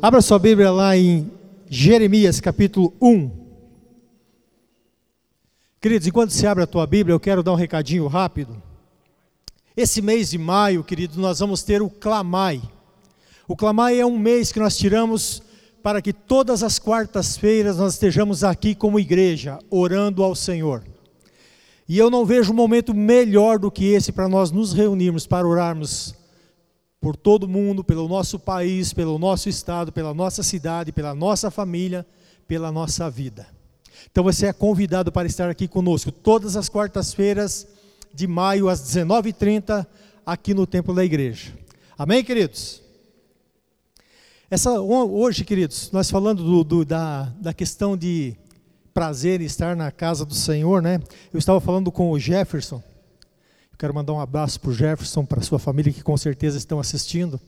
Abra sua Bíblia lá em Jeremias capítulo 1. Queridos, enquanto você abre a tua Bíblia, eu quero dar um recadinho rápido. Esse mês de maio, queridos, nós vamos ter o Clamai. O Clamai é um mês que nós tiramos para que todas as quartas-feiras nós estejamos aqui como igreja, orando ao Senhor. E eu não vejo um momento melhor do que esse para nós nos reunirmos, para orarmos por todo mundo, pelo nosso país, pelo nosso estado, pela nossa cidade, pela nossa família, pela nossa vida. Então você é convidado para estar aqui conosco todas as quartas-feiras de maio às 19h30 aqui no templo da igreja. Amém, queridos? Essa, hoje, queridos, nós falando do, do, da, da questão de prazer em estar na casa do Senhor, né? Eu estava falando com o Jefferson. Quero mandar um abraço para o Jefferson, para sua família que com certeza estão assistindo.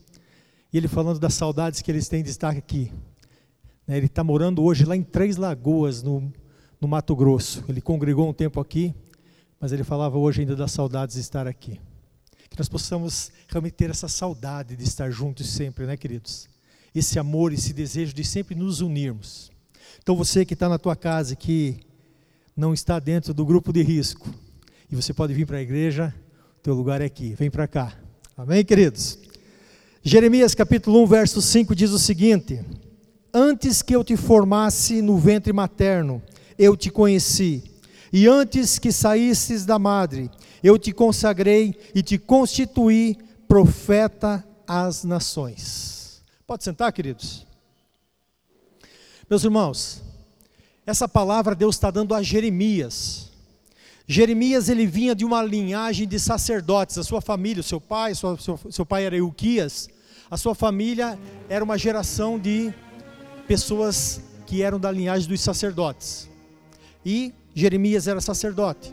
E ele falando das saudades que eles têm de estar aqui. Né? Ele está morando hoje lá em Três Lagoas, no, no Mato Grosso. Ele congregou um tempo aqui, mas ele falava hoje ainda das saudades de estar aqui. Que nós possamos realmente ter essa saudade de estar juntos sempre, né, queridos? Esse amor, esse desejo de sempre nos unirmos. Então você que está na tua casa, que não está dentro do grupo de risco, e você pode vir para a igreja, teu lugar é aqui, vem para cá. Amém, queridos? Jeremias capítulo 1, verso 5 diz o seguinte: Antes que eu te formasse no ventre materno, eu te conheci, e antes que saísses da madre, eu te consagrei e te constituí profeta às nações. Pode sentar, queridos? Meus irmãos, essa palavra Deus está dando a Jeremias. Jeremias ele vinha de uma linhagem de sacerdotes, a sua família, o seu pai, seu, seu, seu pai era Euquias, a sua família era uma geração de pessoas que eram da linhagem dos sacerdotes. E Jeremias era sacerdote.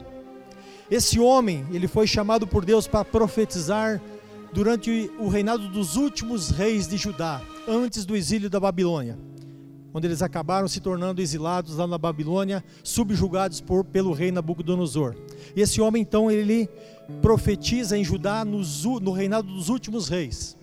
Esse homem, ele foi chamado por Deus para profetizar durante o reinado dos últimos reis de Judá, antes do exílio da Babilônia onde eles acabaram se tornando exilados lá na Babilônia, subjugados por, pelo rei Nabucodonosor. Esse homem então ele profetiza em Judá no reinado dos últimos reis.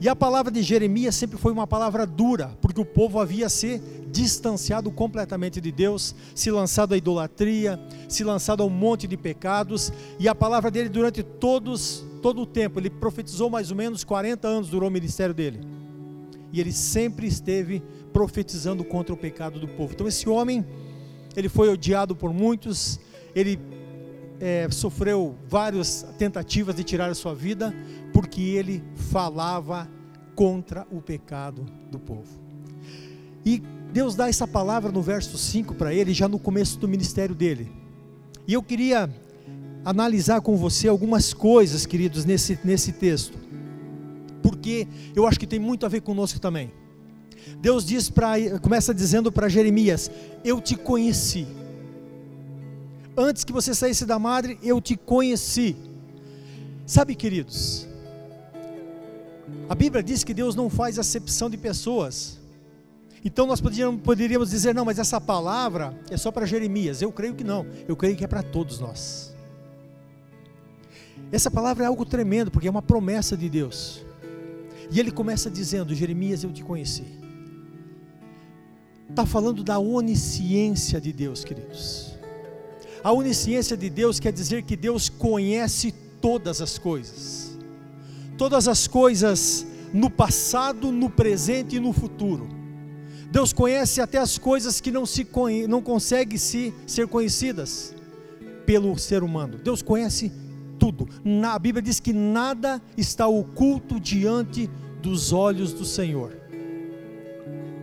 E a palavra de Jeremias sempre foi uma palavra dura, porque o povo havia se distanciado completamente de Deus, se lançado à idolatria, se lançado a um monte de pecados, e a palavra dele durante todos, todo o tempo, ele profetizou mais ou menos 40 anos durou o ministério dele. E ele sempre esteve profetizando contra o pecado do povo. Então esse homem, ele foi odiado por muitos, ele é, sofreu várias tentativas de tirar a sua vida, porque ele falava contra o pecado do povo. E Deus dá essa palavra no verso 5 para ele, já no começo do ministério dele. E eu queria analisar com você algumas coisas, queridos, nesse, nesse texto, porque eu acho que tem muito a ver conosco também. Deus diz para, começa dizendo para Jeremias: Eu te conheci. Antes que você saísse da madre, eu te conheci. Sabe, queridos, a Bíblia diz que Deus não faz acepção de pessoas. Então nós poderíamos, poderíamos dizer, não, mas essa palavra é só para Jeremias. Eu creio que não, eu creio que é para todos nós. Essa palavra é algo tremendo, porque é uma promessa de Deus. E ele começa dizendo: Jeremias, eu te conheci está falando da onisciência de Deus, queridos. A onisciência de Deus quer dizer que Deus conhece todas as coisas, todas as coisas no passado, no presente e no futuro. Deus conhece até as coisas que não, se não conseguem se, ser conhecidas pelo ser humano. Deus conhece tudo. Na, a Bíblia diz que nada está oculto diante dos olhos do Senhor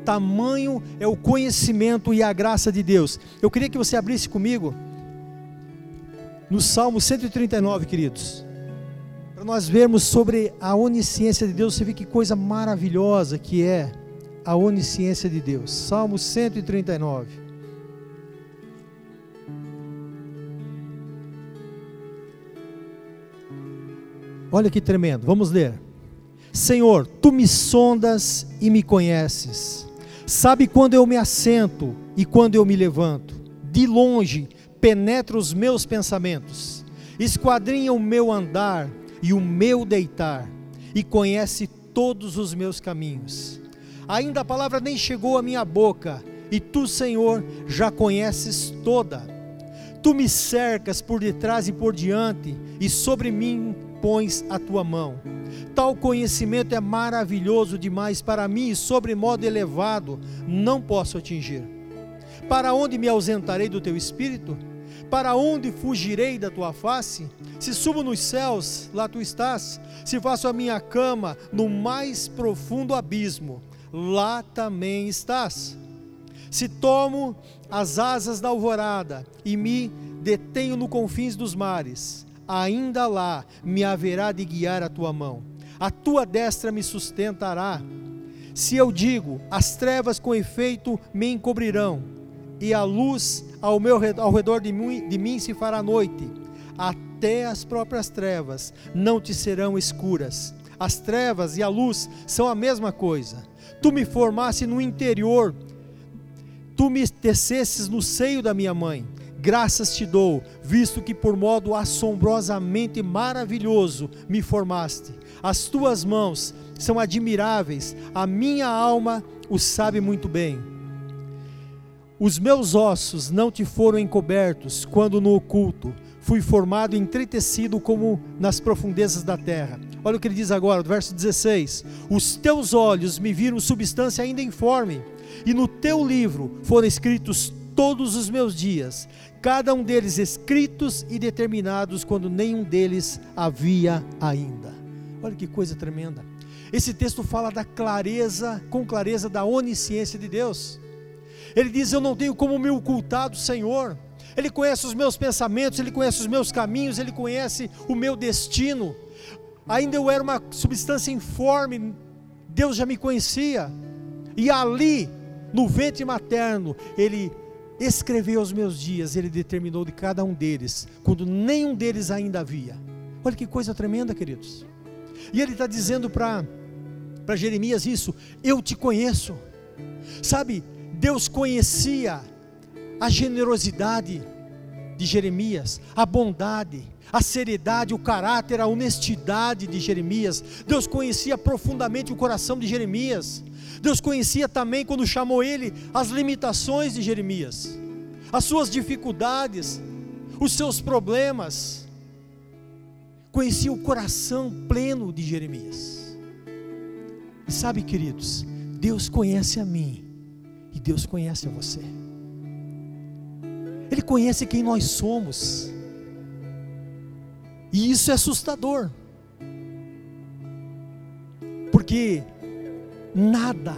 tamanho é o conhecimento e a graça de Deus. Eu queria que você abrisse comigo no Salmo 139, queridos, para nós vermos sobre a onisciência de Deus. Você vê que coisa maravilhosa que é a onisciência de Deus. Salmo 139. Olha que tremendo, vamos ler. Senhor, tu me sondas e me conheces. Sabe quando eu me assento e quando eu me levanto. De longe penetra os meus pensamentos, esquadrinha o meu andar e o meu deitar, e conhece todos os meus caminhos. ainda a palavra nem chegou à minha boca, e tu, Senhor, já conheces toda. Tu me cercas por detrás e por diante, e sobre mim pões a tua mão. Tal conhecimento é maravilhoso demais para mim, e sobre modo elevado não posso atingir. Para onde me ausentarei do teu espírito? Para onde fugirei da tua face? Se subo nos céus, lá tu estás. Se faço a minha cama no mais profundo abismo, lá também estás. Se tomo as asas da alvorada e me detenho no confins dos mares, ainda lá me haverá de guiar a tua mão. A tua destra me sustentará. Se eu digo, as trevas com efeito me encobrirão, e a luz ao, meu, ao redor de mim, de mim se fará noite, até as próprias trevas não te serão escuras. As trevas e a luz são a mesma coisa. Tu me formaste no interior, tu me tecesses no seio da minha mãe. Graças te dou, visto que por modo assombrosamente maravilhoso me formaste. As tuas mãos são admiráveis, a minha alma o sabe muito bem. Os meus ossos não te foram encobertos quando no oculto fui formado e entretecido como nas profundezas da terra. Olha o que ele diz agora, verso 16: Os teus olhos me viram substância ainda informe, e no teu livro foram escritos todos os meus dias, cada um deles escritos e determinados quando nenhum deles havia ainda. Olha que coisa tremenda. Esse texto fala da clareza, com clareza da onisciência de Deus. Ele diz: Eu não tenho como me ocultar do Senhor. Ele conhece os meus pensamentos, ele conhece os meus caminhos, ele conhece o meu destino. Ainda eu era uma substância informe, Deus já me conhecia. E ali, no ventre materno, ele escreveu os meus dias, ele determinou de cada um deles, quando nenhum deles ainda havia. Olha que coisa tremenda, queridos. E ele está dizendo para Jeremias isso: Eu te conheço. Sabe, Deus conhecia a generosidade de Jeremias, a bondade, a seriedade, o caráter, a honestidade de Jeremias. Deus conhecia profundamente o coração de Jeremias. Deus conhecia também, quando chamou ele, as limitações de Jeremias, as suas dificuldades, os seus problemas. Conhecia o coração pleno de Jeremias. E sabe, queridos, Deus conhece a mim e Deus conhece você. Ele conhece quem nós somos. E isso é assustador. Porque nada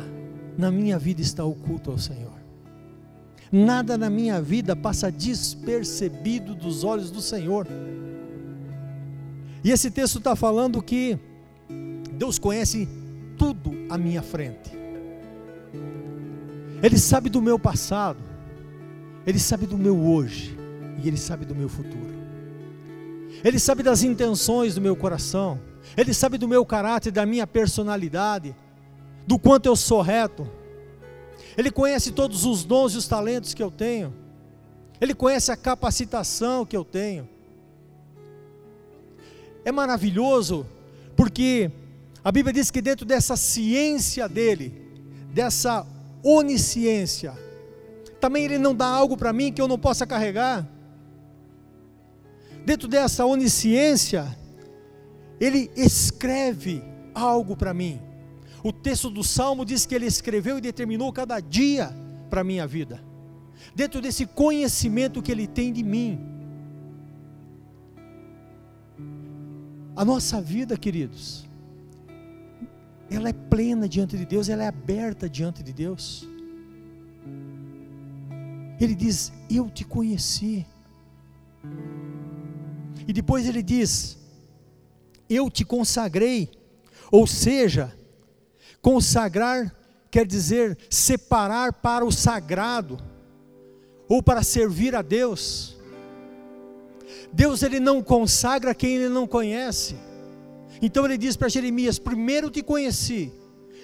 na minha vida está oculto ao Senhor. Nada na minha vida passa despercebido dos olhos do Senhor. E esse texto está falando que Deus conhece tudo à minha frente. Ele sabe do meu passado, Ele sabe do meu hoje e Ele sabe do meu futuro. Ele sabe das intenções do meu coração, Ele sabe do meu caráter, da minha personalidade, do quanto eu sou reto. Ele conhece todos os dons e os talentos que eu tenho. Ele conhece a capacitação que eu tenho. É maravilhoso porque a Bíblia diz que dentro dessa ciência dele, dessa onisciência. Também Ele não dá algo para mim que eu não possa carregar. Dentro dessa onisciência, Ele escreve algo para mim. O texto do Salmo diz que Ele escreveu e determinou cada dia para a minha vida. Dentro desse conhecimento que Ele tem de mim. A nossa vida, queridos, ela é plena diante de Deus, ela é aberta diante de Deus. Ele diz: Eu te conheci. E depois ele diz: Eu te consagrei. Ou seja, consagrar quer dizer separar para o sagrado, ou para servir a Deus. Deus ele não consagra quem ele não conhece. Então ele diz para Jeremias: primeiro te conheci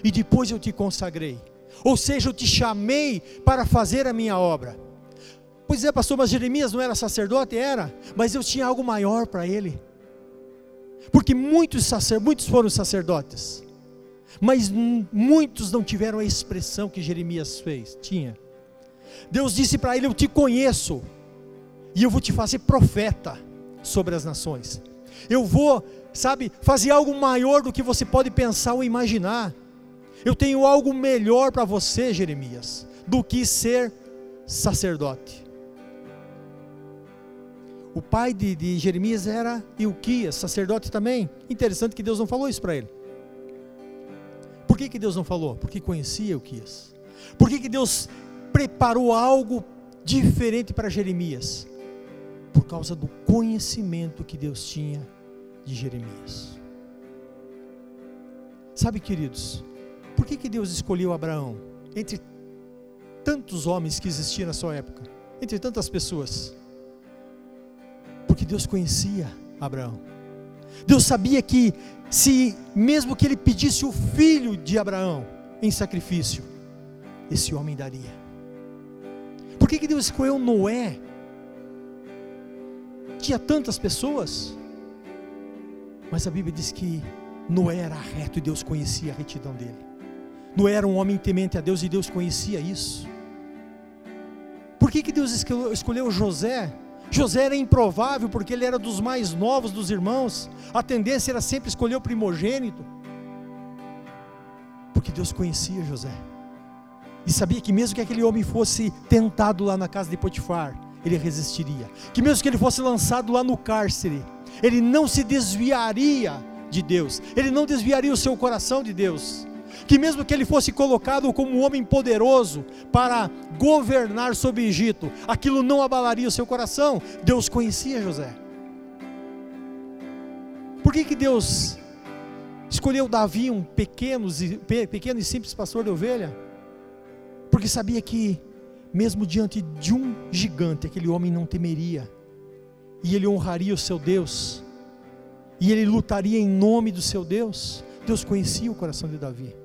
e depois eu te consagrei. Ou seja, eu te chamei para fazer a minha obra. Pois é, pastor, mas Jeremias não era sacerdote? Era, mas eu tinha algo maior para ele. Porque muitos, sacer, muitos foram sacerdotes, Mas muitos não tiveram a expressão que Jeremias fez, tinha. Deus disse para ele: Eu te conheço, e eu vou te fazer profeta sobre as nações. Eu vou, sabe, fazer algo maior do que você pode pensar ou imaginar. Eu tenho algo melhor para você, Jeremias, do que ser sacerdote. O pai de, de Jeremias era Ilquias, sacerdote também. Interessante que Deus não falou isso para ele. Por que, que Deus não falou? Porque conhecia Ilquias. Por que, que Deus preparou algo diferente para Jeremias? Por causa do conhecimento que Deus tinha de Jeremias. Sabe, queridos, por que, que Deus escolheu Abraão? Entre tantos homens que existiam na sua época, entre tantas pessoas. Porque Deus conhecia Abraão. Deus sabia que se mesmo que ele pedisse o filho de Abraão em sacrifício, esse homem daria. Por que, que Deus escolheu Noé? Tinha tantas pessoas, mas a Bíblia diz que Noé era reto e Deus conhecia a retidão dele. Noé era um homem temente a Deus e Deus conhecia isso. Por que, que Deus escolheu José? José era improvável porque ele era dos mais novos dos irmãos. A tendência era sempre escolher o primogênito. Porque Deus conhecia José. E sabia que mesmo que aquele homem fosse tentado lá na casa de Potifar, ele resistiria. Que mesmo que ele fosse lançado lá no cárcere, ele não se desviaria de Deus. Ele não desviaria o seu coração de Deus que mesmo que ele fosse colocado como um homem poderoso para governar sobre o Egito, aquilo não abalaria o seu coração. Deus conhecia José. Por que, que Deus escolheu Davi, um pequeno, pequeno e simples pastor de ovelha? Porque sabia que, mesmo diante de um gigante, aquele homem não temeria, e ele honraria o seu Deus, e ele lutaria em nome do seu Deus. Deus conhecia o coração de Davi.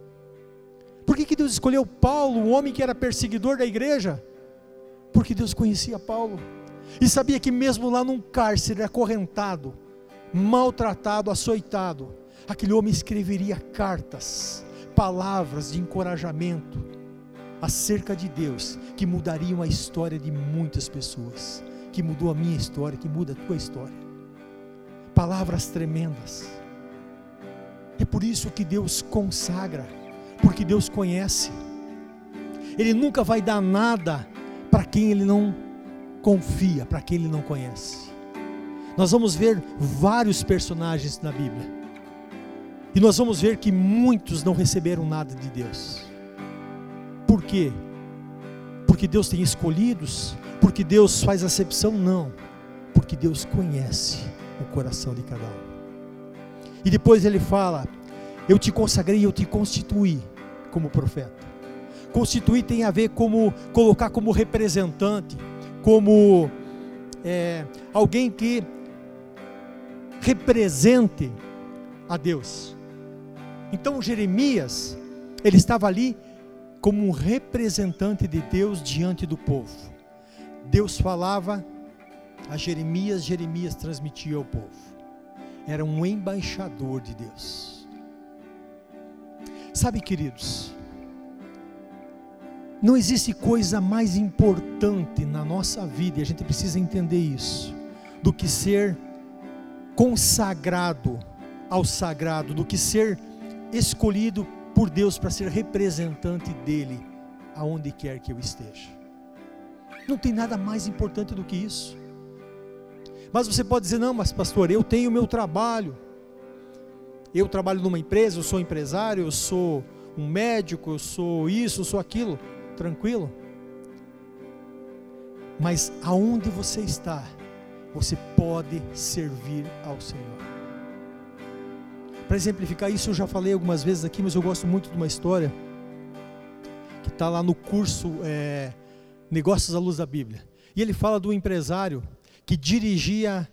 Por que, que Deus escolheu Paulo, um homem que era perseguidor da igreja? Porque Deus conhecia Paulo e sabia que, mesmo lá num cárcere, acorrentado, maltratado, açoitado, aquele homem escreveria cartas, palavras de encorajamento acerca de Deus, que mudariam a história de muitas pessoas, que mudou a minha história, que muda a tua história. Palavras tremendas. É por isso que Deus consagra porque Deus conhece. Ele nunca vai dar nada para quem ele não confia, para quem ele não conhece. Nós vamos ver vários personagens na Bíblia. E nós vamos ver que muitos não receberam nada de Deus. Por quê? Porque Deus tem escolhidos? Porque Deus faz acepção? Não. Porque Deus conhece o coração de cada um. E depois ele fala: Eu te consagrei, eu te constituí como profeta. Constituir tem a ver como colocar como representante, como é, alguém que represente a Deus. Então Jeremias, ele estava ali como um representante de Deus diante do povo. Deus falava a Jeremias, Jeremias transmitia ao povo. Era um embaixador de Deus. Sabe, queridos, não existe coisa mais importante na nossa vida, e a gente precisa entender isso, do que ser consagrado ao sagrado, do que ser escolhido por Deus para ser representante dele aonde quer que eu esteja. Não tem nada mais importante do que isso. Mas você pode dizer: não, mas pastor, eu tenho o meu trabalho eu trabalho numa empresa, eu sou empresário, eu sou um médico, eu sou isso, eu sou aquilo, tranquilo. Mas aonde você está, você pode servir ao Senhor. Para exemplificar isso, eu já falei algumas vezes aqui, mas eu gosto muito de uma história que está lá no curso é, Negócios à Luz da Bíblia. E ele fala do empresário que dirigia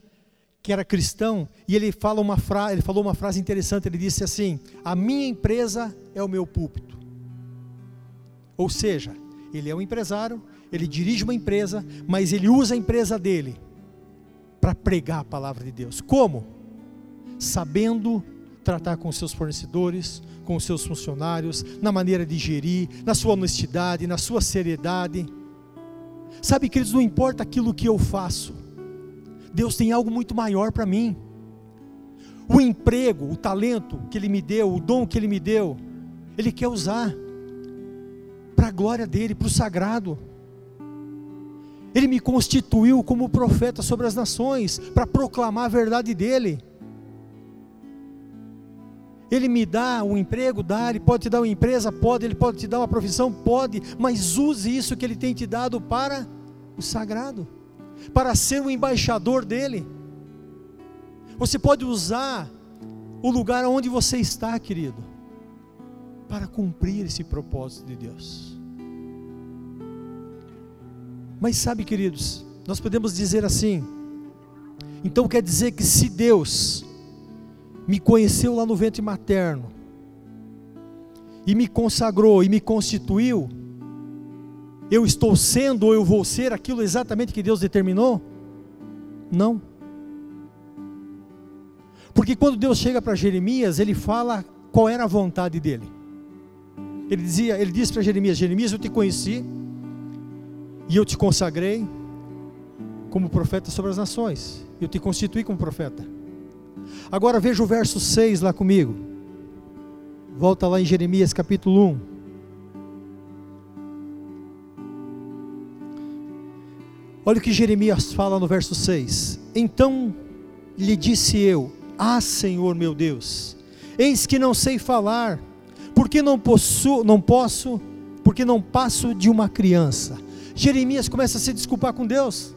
que era cristão, e ele, fala uma fra ele falou uma frase interessante, ele disse assim: A minha empresa é o meu púlpito. Ou seja, ele é um empresário, ele dirige uma empresa, mas ele usa a empresa dele para pregar a palavra de Deus. Como? Sabendo tratar com seus fornecedores, com seus funcionários, na maneira de gerir, na sua honestidade, na sua seriedade. Sabe, queridos, não importa aquilo que eu faço, Deus tem algo muito maior para mim. O emprego, o talento que Ele me deu, o dom que Ele me deu, Ele quer usar para a glória dEle, para o sagrado. Ele me constituiu como profeta sobre as nações, para proclamar a verdade dEle. Ele me dá um emprego, dá, ele pode te dar uma empresa, pode, ele pode te dar uma profissão, pode, mas use isso que ele tem te dado para o sagrado, para ser o embaixador dele. Você pode usar o lugar onde você está, querido, para cumprir esse propósito de Deus. Mas sabe, queridos, nós podemos dizer assim, então quer dizer que se Deus me conheceu lá no ventre materno, e me consagrou e me constituiu, eu estou sendo ou eu vou ser aquilo exatamente que Deus determinou? Não. Porque quando Deus chega para Jeremias, ele fala qual era a vontade dele. Ele dizia, ele disse para Jeremias: Jeremias, eu te conheci e eu te consagrei como profeta sobre as nações. Eu te constituí como profeta. Agora veja o verso 6 lá comigo. Volta lá em Jeremias capítulo 1. Olha o que Jeremias fala no verso 6. Então lhe disse eu: Ah, Senhor meu Deus, eis que não sei falar, porque não não posso, porque não passo de uma criança. Jeremias começa a se desculpar com Deus.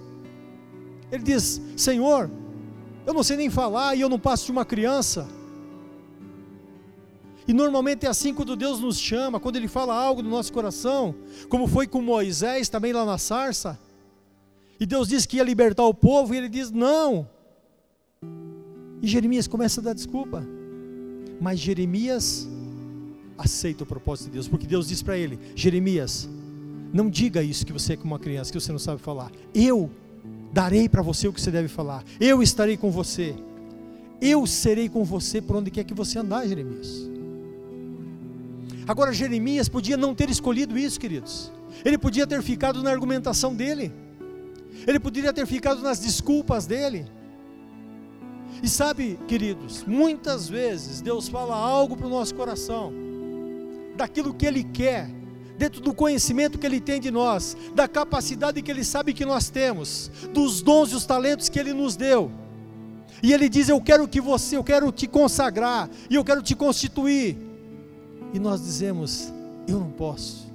Ele diz: Senhor, eu não sei nem falar e eu não passo de uma criança. E normalmente é assim quando Deus nos chama, quando Ele fala algo no nosso coração, como foi com Moisés também lá na sarça. E Deus disse que ia libertar o povo, e ele diz: Não. E Jeremias começa a dar desculpa. Mas Jeremias aceita o propósito de Deus, porque Deus diz para ele: Jeremias, não diga isso que você é como uma criança, que você não sabe falar. Eu darei para você o que você deve falar. Eu estarei com você. Eu serei com você por onde quer que você andar, Jeremias. Agora, Jeremias podia não ter escolhido isso, queridos. Ele podia ter ficado na argumentação dele. Ele poderia ter ficado nas desculpas dele. E sabe, queridos, muitas vezes Deus fala algo para o nosso coração, daquilo que Ele quer, dentro do conhecimento que Ele tem de nós, da capacidade que Ele sabe que nós temos, dos dons e os talentos que Ele nos deu. E Ele diz: Eu quero que você, eu quero te consagrar, e eu quero te constituir. E nós dizemos: Eu não posso,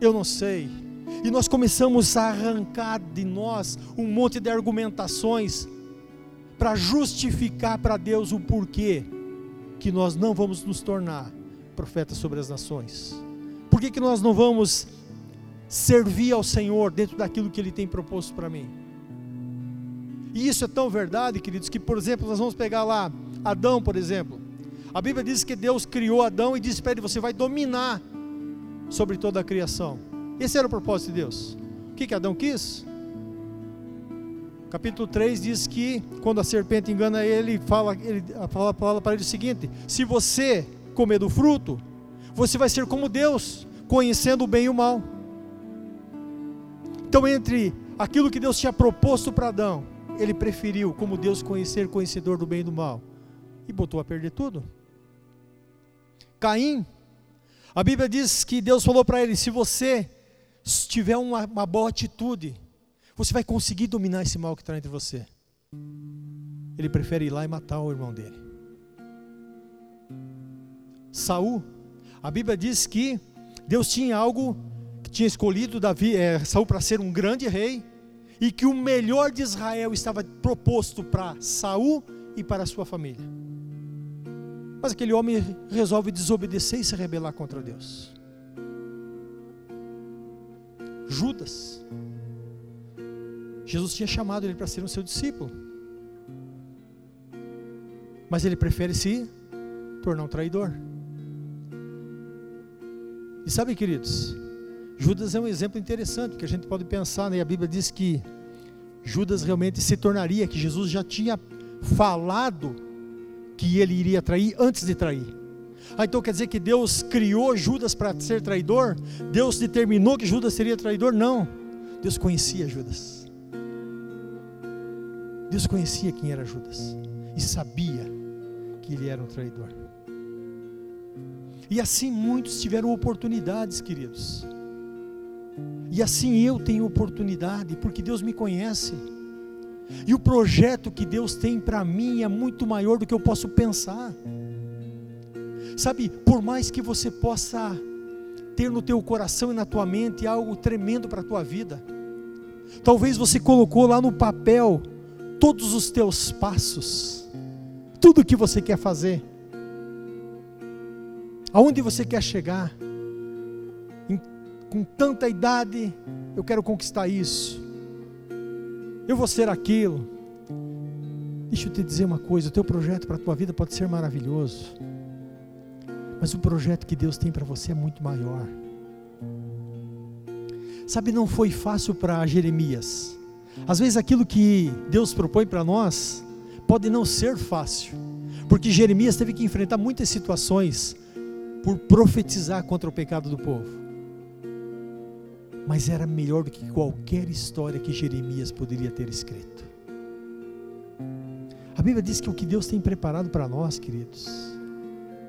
eu não sei. E nós começamos a arrancar de nós um monte de argumentações para justificar para Deus o porquê que nós não vamos nos tornar profetas sobre as nações. Por que, que nós não vamos servir ao Senhor dentro daquilo que Ele tem proposto para mim? E isso é tão verdade, queridos, que, por exemplo, nós vamos pegar lá Adão, por exemplo. A Bíblia diz que Deus criou Adão e disse para ele: Você vai dominar sobre toda a criação. Esse era o propósito de Deus. O que, que Adão quis? Capítulo 3 diz que quando a serpente engana ele, fala, ele fala, fala para ele o seguinte: Se você comer do fruto, você vai ser como Deus, conhecendo o bem e o mal. Então, entre aquilo que Deus tinha proposto para Adão, ele preferiu, como Deus conhecer, conhecedor do bem e do mal, e botou a perder tudo. Caim, a Bíblia diz que Deus falou para ele: se você tiver uma, uma boa atitude, você vai conseguir dominar esse mal que está entre você. Ele prefere ir lá e matar o irmão dele. Saul, a Bíblia diz que Deus tinha algo que tinha escolhido Davi, é, Saul para ser um grande rei e que o melhor de Israel estava proposto para Saul e para sua família. Mas aquele homem resolve desobedecer e se rebelar contra Deus. Judas. Jesus tinha chamado ele para ser um seu discípulo. Mas ele prefere se tornar um traidor. E sabe, queridos, Judas é um exemplo interessante, que a gente pode pensar, né? A Bíblia diz que Judas realmente se tornaria, que Jesus já tinha falado que ele iria trair antes de trair. Ah, então quer dizer que Deus criou Judas para ser traidor? Deus determinou que Judas seria traidor? Não. Deus conhecia Judas. Deus conhecia quem era Judas e sabia que ele era um traidor. E assim muitos tiveram oportunidades, queridos. E assim eu tenho oportunidade, porque Deus me conhece. E o projeto que Deus tem para mim é muito maior do que eu posso pensar. Sabe, por mais que você possa ter no teu coração e na tua mente algo tremendo para a tua vida, talvez você colocou lá no papel todos os teus passos, tudo que você quer fazer, aonde você quer chegar, em, com tanta idade, eu quero conquistar isso, eu vou ser aquilo. Deixa eu te dizer uma coisa: o teu projeto para a tua vida pode ser maravilhoso, mas o projeto que Deus tem para você é muito maior. Sabe, não foi fácil para Jeremias. Às vezes aquilo que Deus propõe para nós pode não ser fácil, porque Jeremias teve que enfrentar muitas situações por profetizar contra o pecado do povo. Mas era melhor do que qualquer história que Jeremias poderia ter escrito. A Bíblia diz que o que Deus tem preparado para nós, queridos,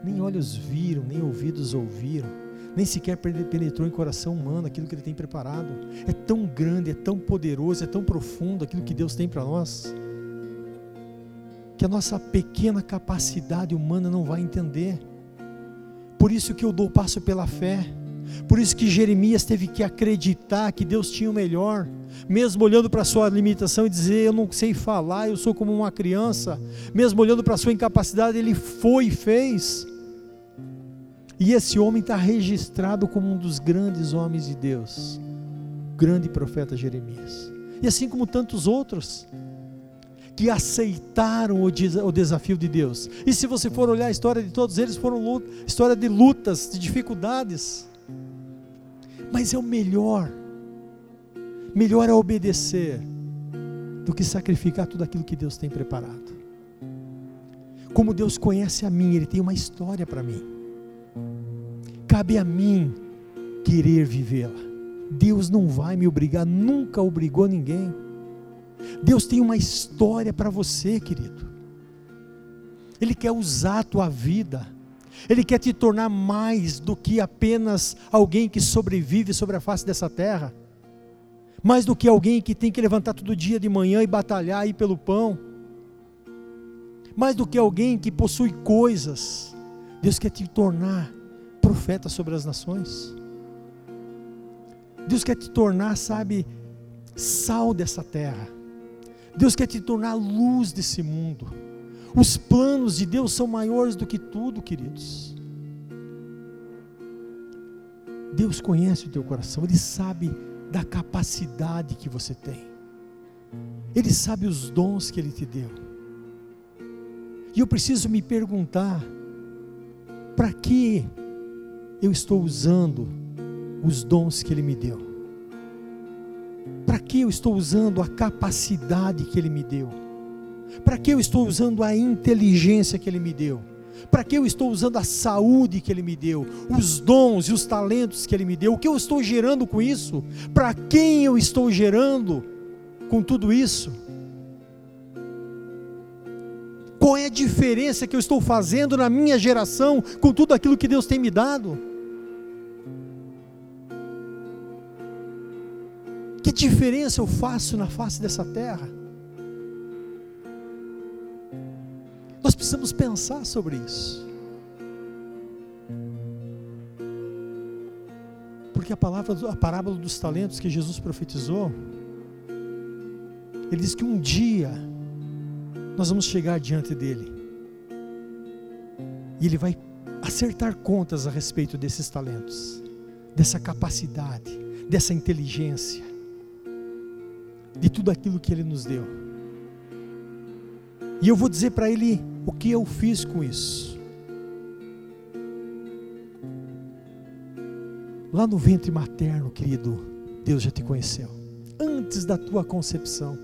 nem olhos viram, nem ouvidos ouviram, nem sequer penetrou em coração humano aquilo que Ele tem preparado. É tão grande, é tão poderoso, é tão profundo aquilo que Deus tem para nós, que a nossa pequena capacidade humana não vai entender. Por isso que eu dou passo pela fé. Por isso que Jeremias teve que acreditar que Deus tinha o melhor, mesmo olhando para a sua limitação e dizer: Eu não sei falar, eu sou como uma criança. Mesmo olhando para a sua incapacidade, ele foi e fez. E esse homem está registrado como um dos grandes homens de Deus, grande profeta Jeremias. E assim como tantos outros que aceitaram o, desafio de Deus. E se você for olhar a história de todos eles, foram luta, história de lutas, de dificuldades. Mas é o melhor. Melhor é obedecer do que sacrificar tudo aquilo que Deus tem preparado. Como Deus conhece a mim, Ele tem uma história para mim. Cabe a mim querer vivê-la. Deus não vai me obrigar, nunca obrigou ninguém. Deus tem uma história para você, querido. Ele quer usar a tua vida. Ele quer te tornar mais do que apenas alguém que sobrevive sobre a face dessa terra. Mais do que alguém que tem que levantar todo dia de manhã e batalhar aí pelo pão. Mais do que alguém que possui coisas. Deus quer te tornar profeta sobre as nações. Deus quer te tornar, sabe, sal dessa terra. Deus quer te tornar luz desse mundo. Os planos de Deus são maiores do que tudo, queridos. Deus conhece o teu coração, Ele sabe da capacidade que você tem, Ele sabe os dons que Ele te deu. E eu preciso me perguntar: para que eu estou usando os dons que Ele me deu? Para que eu estou usando a capacidade que Ele me deu? Para que eu estou usando a inteligência que Ele me deu? Para que eu estou usando a saúde que Ele me deu? Os dons e os talentos que Ele me deu? O que eu estou gerando com isso? Para quem eu estou gerando com tudo isso? Qual é a diferença que eu estou fazendo na minha geração com tudo aquilo que Deus tem me dado? Que diferença eu faço na face dessa terra? Nós precisamos pensar sobre isso. Porque a palavra, a parábola dos talentos que Jesus profetizou, ele diz que um dia nós vamos chegar diante dele. E ele vai acertar contas a respeito desses talentos, dessa capacidade, dessa inteligência de tudo aquilo que Ele nos deu. E eu vou dizer para Ele o que eu fiz com isso. Lá no ventre materno, querido, Deus já te conheceu. Antes da tua concepção.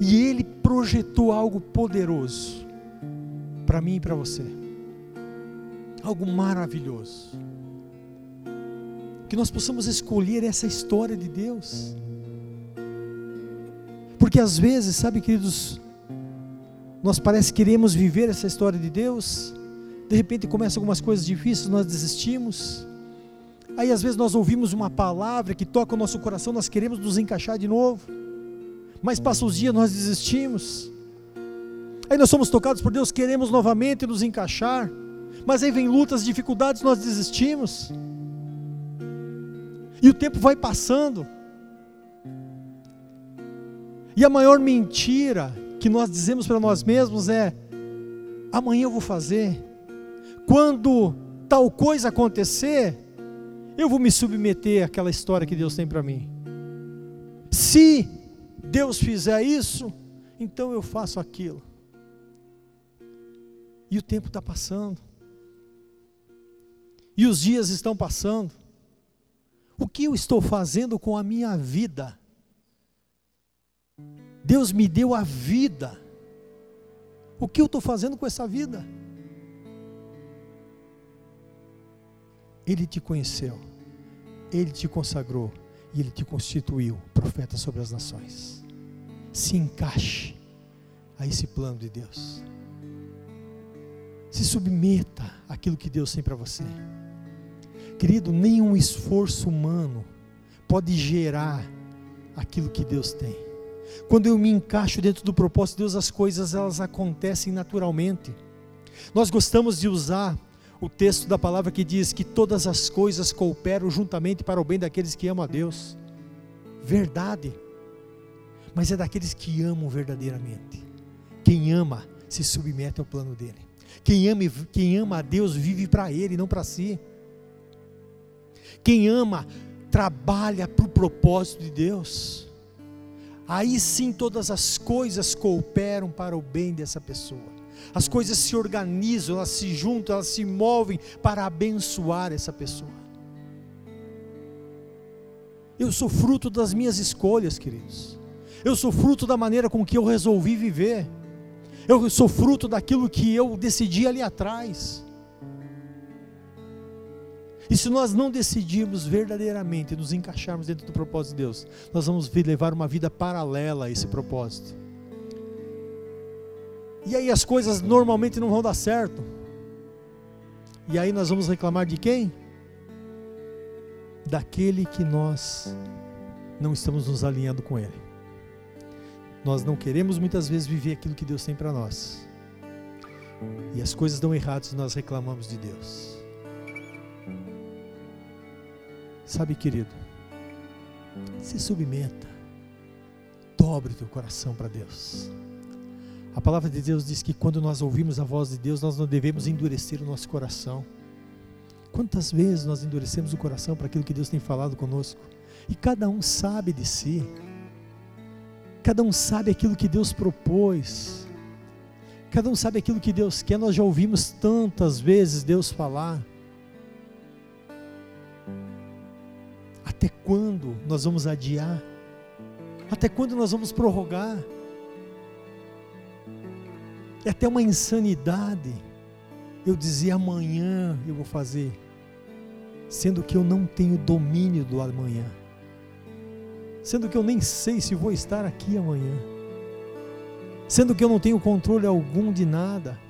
E Ele projetou algo poderoso para mim e para você. Algo maravilhoso. Que nós possamos escolher essa história de Deus. Porque às vezes, sabe, queridos, nós parece que queremos viver essa história de Deus, de repente começam algumas coisas difíceis, nós desistimos. Aí às vezes nós ouvimos uma palavra que toca o nosso coração, nós queremos nos encaixar de novo. Mas passa os dias, nós desistimos. Aí nós somos tocados por Deus, queremos novamente nos encaixar. Mas aí vem lutas, dificuldades, nós desistimos. E o tempo vai passando. E a maior mentira que nós dizemos para nós mesmos é: amanhã eu vou fazer. Quando tal coisa acontecer, eu vou me submeter àquela história que Deus tem para mim. Se Deus fizer isso, então eu faço aquilo. E o tempo está passando. E os dias estão passando. O que eu estou fazendo com a minha vida? Deus me deu a vida. O que eu estou fazendo com essa vida? Ele te conheceu, Ele te consagrou e Ele te constituiu profeta sobre as nações. Se encaixe a esse plano de Deus. Se submeta àquilo que Deus tem para você. Querido, nenhum esforço humano pode gerar aquilo que Deus tem. Quando eu me encaixo dentro do propósito de Deus, as coisas elas acontecem naturalmente. Nós gostamos de usar o texto da palavra que diz que todas as coisas cooperam juntamente para o bem daqueles que amam a Deus. Verdade. Mas é daqueles que amam verdadeiramente. Quem ama se submete ao plano dele. Quem ama, quem ama a Deus vive para ele, não para si. Quem ama trabalha para o propósito de Deus aí sim todas as coisas cooperam para o bem dessa pessoa. As coisas se organizam, elas se juntam, elas se movem para abençoar essa pessoa. Eu sou fruto das minhas escolhas, queridos. Eu sou fruto da maneira com que eu resolvi viver. Eu sou fruto daquilo que eu decidi ali atrás. E se nós não decidirmos verdadeiramente nos encaixarmos dentro do propósito de Deus, nós vamos levar uma vida paralela a esse propósito. E aí as coisas normalmente não vão dar certo. E aí nós vamos reclamar de quem? Daquele que nós não estamos nos alinhando com Ele. Nós não queremos muitas vezes viver aquilo que Deus tem para nós. E as coisas dão errado se nós reclamamos de Deus. Sabe, querido, se submeta, dobre o teu coração para Deus. A palavra de Deus diz que quando nós ouvimos a voz de Deus, nós não devemos endurecer o nosso coração. Quantas vezes nós endurecemos o coração para aquilo que Deus tem falado conosco? E cada um sabe de si, cada um sabe aquilo que Deus propôs, cada um sabe aquilo que Deus quer. Nós já ouvimos tantas vezes Deus falar. Até quando nós vamos adiar? Até quando nós vamos prorrogar? É até uma insanidade eu dizer amanhã eu vou fazer, sendo que eu não tenho domínio do amanhã, sendo que eu nem sei se vou estar aqui amanhã, sendo que eu não tenho controle algum de nada.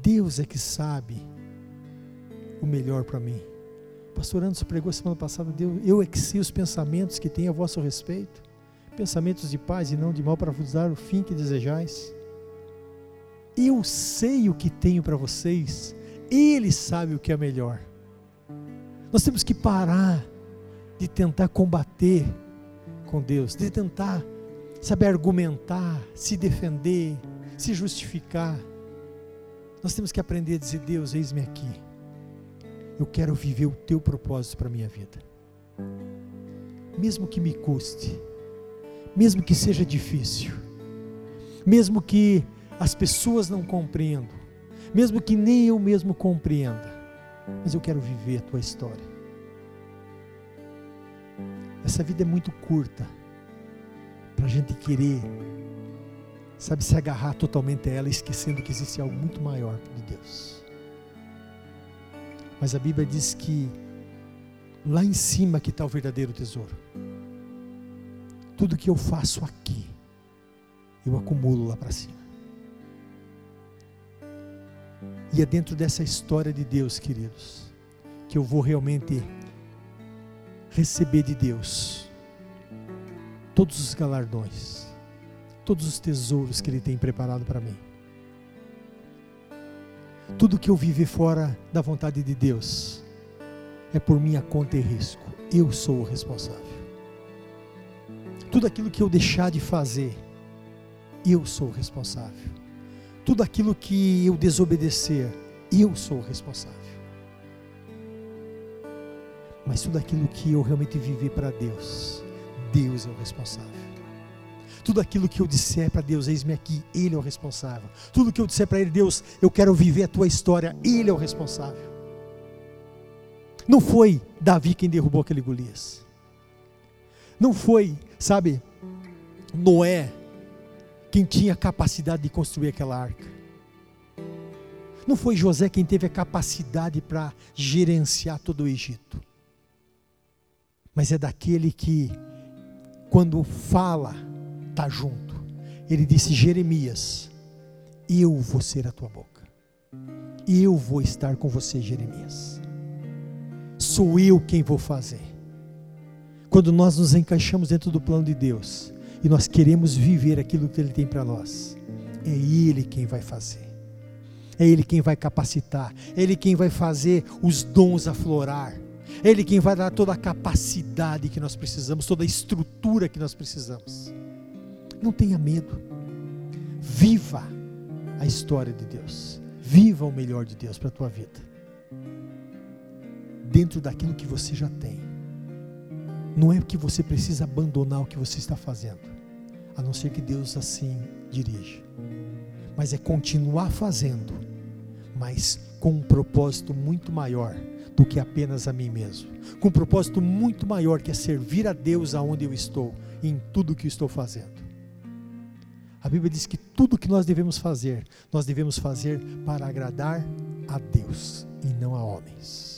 Deus é que sabe o melhor para mim. Pastor Anderson pregou semana passada, Deus, eu é que sei os pensamentos que tem a vosso respeito, pensamentos de paz e não de mal para vos dar o fim que desejais. Eu sei o que tenho para vocês, Ele sabe o que é melhor. Nós temos que parar de tentar combater com Deus, de tentar, saber argumentar, se defender, se justificar. Nós temos que aprender a dizer: Deus, eis-me aqui eu quero viver o teu propósito para a minha vida. Mesmo que me custe, mesmo que seja difícil, mesmo que as pessoas não compreendam, mesmo que nem eu mesmo compreenda, mas eu quero viver a tua história. Essa vida é muito curta para a gente querer sabe, se agarrar totalmente a ela, esquecendo que existe algo muito maior de Deus. Mas a Bíblia diz que lá em cima que está o verdadeiro tesouro. Tudo que eu faço aqui, eu acumulo lá para cima. E é dentro dessa história de Deus, queridos, que eu vou realmente receber de Deus todos os galardões, todos os tesouros que Ele tem preparado para mim. Tudo que eu viver fora da vontade de Deus é por minha conta e risco. Eu sou o responsável. Tudo aquilo que eu deixar de fazer, eu sou o responsável. Tudo aquilo que eu desobedecer, eu sou o responsável. Mas tudo aquilo que eu realmente viver para Deus, Deus é o responsável. Tudo aquilo que eu disser para Deus, eis-me aqui, Ele é o responsável. Tudo que eu disser para Ele, Deus, eu quero viver a tua história, Ele é o responsável. Não foi Davi quem derrubou aquele Golias. Não foi, sabe, Noé quem tinha capacidade de construir aquela arca. Não foi José quem teve a capacidade para gerenciar todo o Egito. Mas é daquele que, quando fala, está junto. Ele disse: Jeremias, eu vou ser a tua boca. Eu vou estar com você, Jeremias sou eu quem vou fazer. Quando nós nos encaixamos dentro do plano de Deus e nós queremos viver aquilo que Ele tem para nós, é Ele quem vai fazer, é Ele quem vai capacitar, é Ele quem vai fazer os dons aflorar, é Ele quem vai dar toda a capacidade que nós precisamos, toda a estrutura que nós precisamos. Não tenha medo, viva a história de Deus, viva o melhor de Deus para a tua vida dentro daquilo que você já tem. Não é que você precisa abandonar o que você está fazendo, a não ser que Deus assim dirija. Mas é continuar fazendo, mas com um propósito muito maior do que apenas a mim mesmo. Com um propósito muito maior que é servir a Deus aonde eu estou, em tudo que estou fazendo. A Bíblia diz que tudo que nós devemos fazer, nós devemos fazer para agradar a Deus e não a homens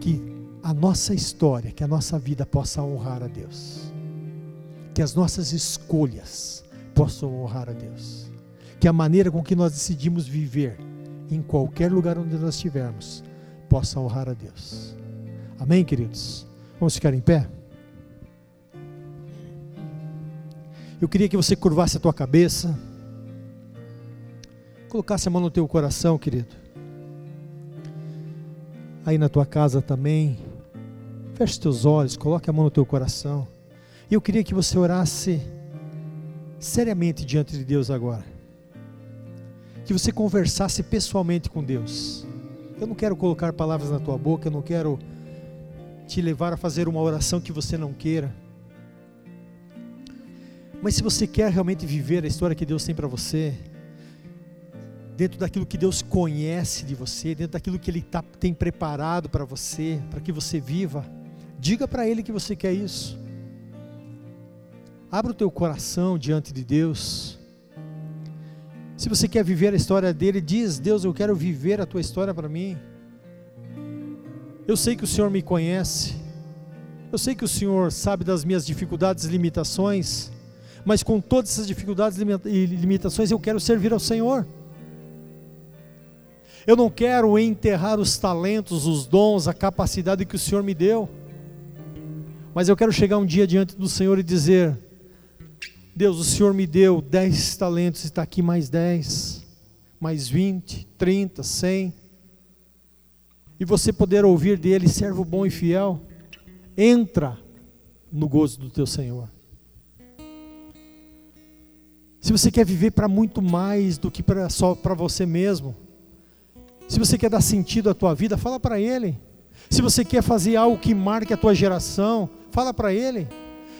que a nossa história, que a nossa vida possa honrar a Deus. Que as nossas escolhas possam honrar a Deus. Que a maneira com que nós decidimos viver em qualquer lugar onde nós estivermos possa honrar a Deus. Amém, queridos? Vamos ficar em pé? Eu queria que você curvasse a tua cabeça, colocasse a mão no teu coração, querido aí na tua casa também. Feche teus olhos, coloque a mão no teu coração. E eu queria que você orasse seriamente diante de Deus agora. Que você conversasse pessoalmente com Deus. Eu não quero colocar palavras na tua boca, eu não quero te levar a fazer uma oração que você não queira. Mas se você quer realmente viver a história que Deus tem para você, dentro daquilo que Deus conhece de você, dentro daquilo que Ele tá, tem preparado para você, para que você viva, diga para Ele que você quer isso. Abra o teu coração diante de Deus. Se você quer viver a história dele, diz: Deus, eu quero viver a tua história para mim. Eu sei que o Senhor me conhece, eu sei que o Senhor sabe das minhas dificuldades e limitações, mas com todas essas dificuldades e limitações eu quero servir ao Senhor. Eu não quero enterrar os talentos, os dons, a capacidade que o Senhor me deu. Mas eu quero chegar um dia diante do Senhor e dizer: Deus, o Senhor me deu dez talentos, está aqui mais dez, mais vinte, trinta, cem. E você poder ouvir dele, servo bom e fiel, entra no gozo do teu Senhor. Se você quer viver para muito mais do que pra, só para você mesmo, se você quer dar sentido à tua vida, fala para Ele. Se você quer fazer algo que marque a tua geração, fala para Ele.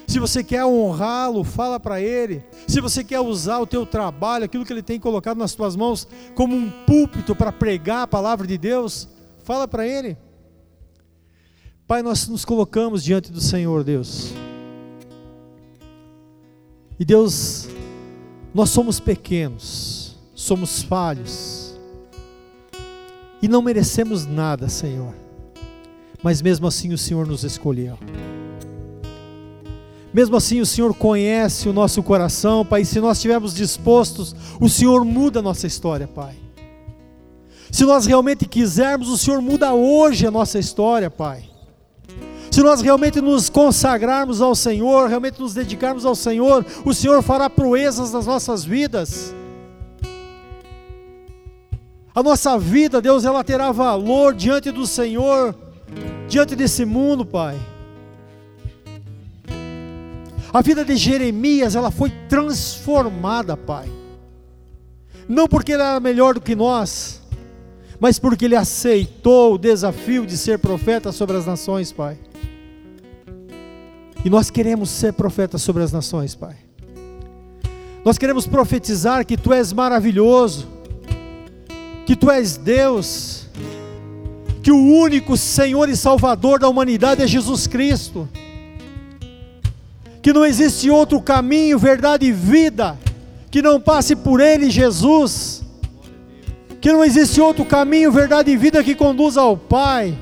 Se você quer honrá-lo, fala para Ele. Se você quer usar o teu trabalho, aquilo que Ele tem colocado nas tuas mãos, como um púlpito para pregar a palavra de Deus, fala para Ele. Pai, nós nos colocamos diante do Senhor, Deus. E Deus, Nós somos pequenos, somos falhos e não merecemos nada, Senhor. Mas mesmo assim o Senhor nos escolheu. Mesmo assim o Senhor conhece o nosso coração, Pai. E se nós estivermos dispostos, o Senhor muda a nossa história, Pai. Se nós realmente quisermos, o Senhor muda hoje a nossa história, Pai. Se nós realmente nos consagrarmos ao Senhor, realmente nos dedicarmos ao Senhor, o Senhor fará proezas nas nossas vidas. A nossa vida, Deus, ela terá valor diante do Senhor, diante desse mundo, Pai. A vida de Jeremias, ela foi transformada, Pai. Não porque ele era melhor do que nós, mas porque ele aceitou o desafio de ser profeta sobre as nações, Pai. E nós queremos ser profetas sobre as nações, Pai. Nós queremos profetizar que Tu és maravilhoso, que Tu és Deus, que o único Senhor e Salvador da humanidade é Jesus Cristo, que não existe outro caminho, verdade e vida que não passe por Ele, Jesus, que não existe outro caminho, verdade e vida que conduza ao Pai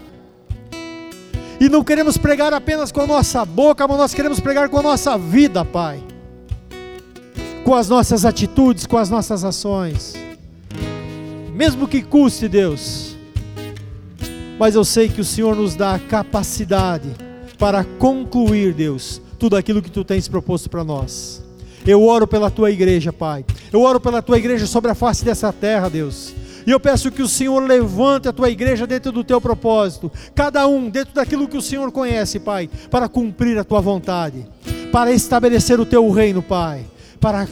e não queremos pregar apenas com a nossa boca, mas nós queremos pregar com a nossa vida, Pai. Com as nossas atitudes, com as nossas ações. Mesmo que custe, Deus. Mas eu sei que o Senhor nos dá a capacidade para concluir, Deus, tudo aquilo que tu tens proposto para nós. Eu oro pela tua igreja, Pai. Eu oro pela tua igreja sobre a face dessa terra, Deus. E eu peço que o Senhor levante a tua igreja dentro do teu propósito, cada um dentro daquilo que o Senhor conhece, Pai, para cumprir a tua vontade, para estabelecer o teu reino, Pai, para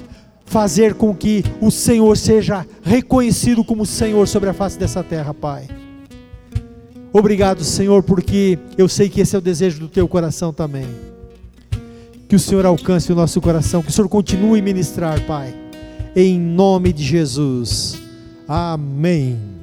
fazer com que o Senhor seja reconhecido como Senhor sobre a face dessa terra, Pai. Obrigado, Senhor, porque eu sei que esse é o desejo do teu coração também. Que o Senhor alcance o nosso coração, que o Senhor continue a ministrar, Pai. Em nome de Jesus. Amém.